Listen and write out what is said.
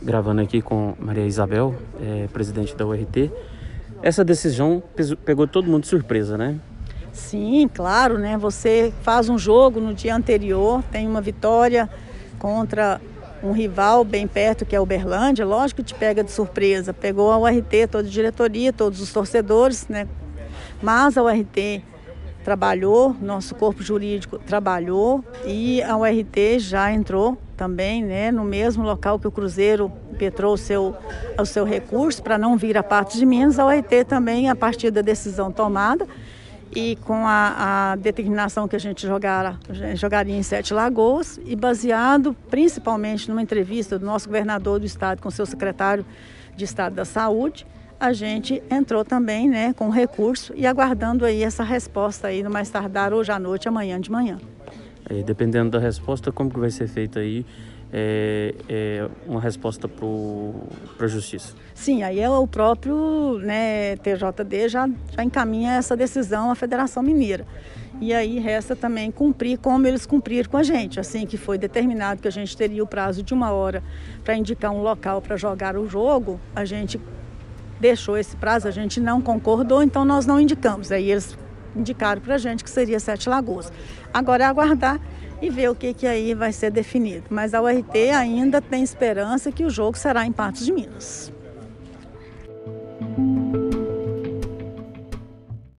gravando aqui com Maria Isabel, é, presidente da URT. Essa decisão pegou todo mundo de surpresa, né? Sim, claro, né? Você faz um jogo no dia anterior, tem uma vitória contra um rival bem perto que é Uberlândia, lógico que te pega de surpresa. Pegou a URT, toda a diretoria, todos os torcedores, né? Mas a URT trabalhou, nosso corpo jurídico trabalhou e a URT já entrou também, né, no mesmo local que o Cruzeiro impetrou o seu, o seu recurso para não vir a parte de Minas, a URT também, a partir da decisão tomada, e com a, a, determinação que a gente jogara, jogaria em Sete Lagoas e baseado principalmente numa entrevista do nosso governador do estado com seu secretário de Estado da Saúde, a gente entrou também né, com recurso e aguardando aí essa resposta aí no mais tardar hoje à noite, amanhã de manhã. Aí, dependendo da resposta, como que vai ser feita aí é, é uma resposta para a justiça? Sim, aí é o próprio né, TJD já, já encaminha essa decisão à Federação Mineira. E aí resta também cumprir como eles cumpriram com a gente. Assim que foi determinado que a gente teria o prazo de uma hora para indicar um local para jogar o jogo, a gente deixou esse prazo, a gente não concordou, então nós não indicamos. Aí eles indicaram para a gente que seria Sete Lagoas. Agora é aguardar e ver o que, que aí vai ser definido. Mas a URT ainda tem esperança que o jogo será em Patos de Minas.